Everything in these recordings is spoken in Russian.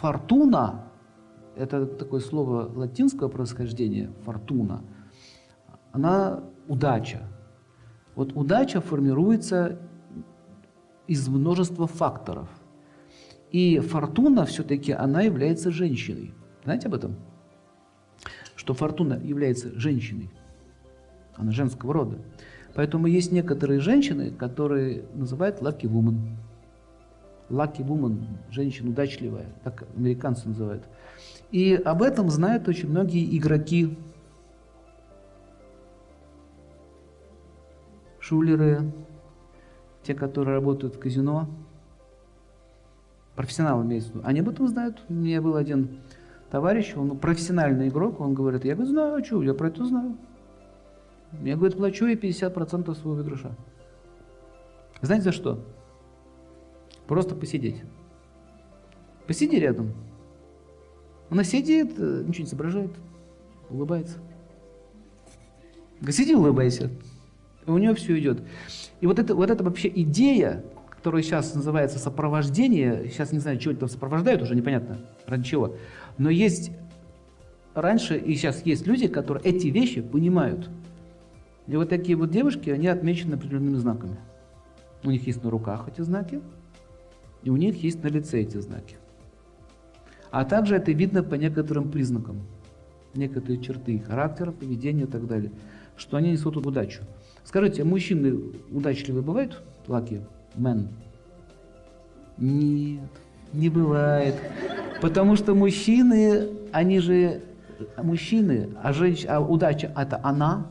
фортуна, это такое слово латинского происхождения, фортуна, она удача. Вот удача формируется из множества факторов. И фортуна все-таки, она является женщиной. Знаете об этом? Что фортуна является женщиной. Она женского рода. Поэтому есть некоторые женщины, которые называют lucky woman. Lucky woman, женщина удачливая, так американцы называют. И об этом знают очень многие игроки, шулеры, те, которые работают в казино, профессионалы имеется они об этом знают. У меня был один товарищ, он профессиональный игрок, он говорит, я говорю, знаю, что, я про это знаю. Я, говорит, плачу ей 50% своего выигрыша. Знаете за что? Просто посидеть. Посиди рядом. Она сидит, э, ничего не соображает, улыбается. Сиди, улыбайся. И у нее все идет. И вот это, вот это вообще идея, которая сейчас называется сопровождение, сейчас не знаю, чего это сопровождают, уже непонятно ради чего, но есть раньше и сейчас есть люди, которые эти вещи понимают. И вот такие вот девушки, они отмечены определенными знаками. У них есть на руках эти знаки, и у них есть на лице эти знаки. А также это видно по некоторым признакам, некоторые черты характера, поведения и так далее, что они несут удачу. Скажите, мужчины удачливые бывают? Lucky men? Нет, не бывает. Потому что мужчины, они же мужчины, а, женщ... а удача это она.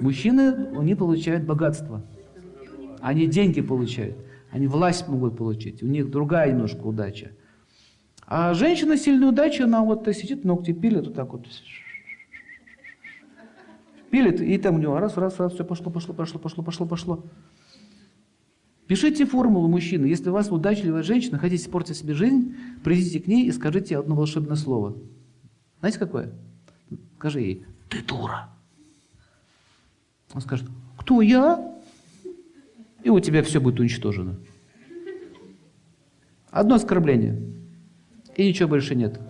Мужчины, они получают богатство. Они деньги получают. Они власть могут получить. У них другая немножко удача. А женщина сильная удача, она вот сидит, ногти пилит, вот так вот пилит, и там у него раз, раз, раз, все пошло, пошло, пошло, пошло, пошло, пошло. Пишите формулу мужчины. Если у вас удачливая женщина, хотите испортить себе жизнь, придите к ней и скажите одно волшебное слово. Знаете какое? Скажи ей, ты дура. Он скажет, кто я? И у тебя все будет уничтожено. Одно оскорбление. И ничего больше нет.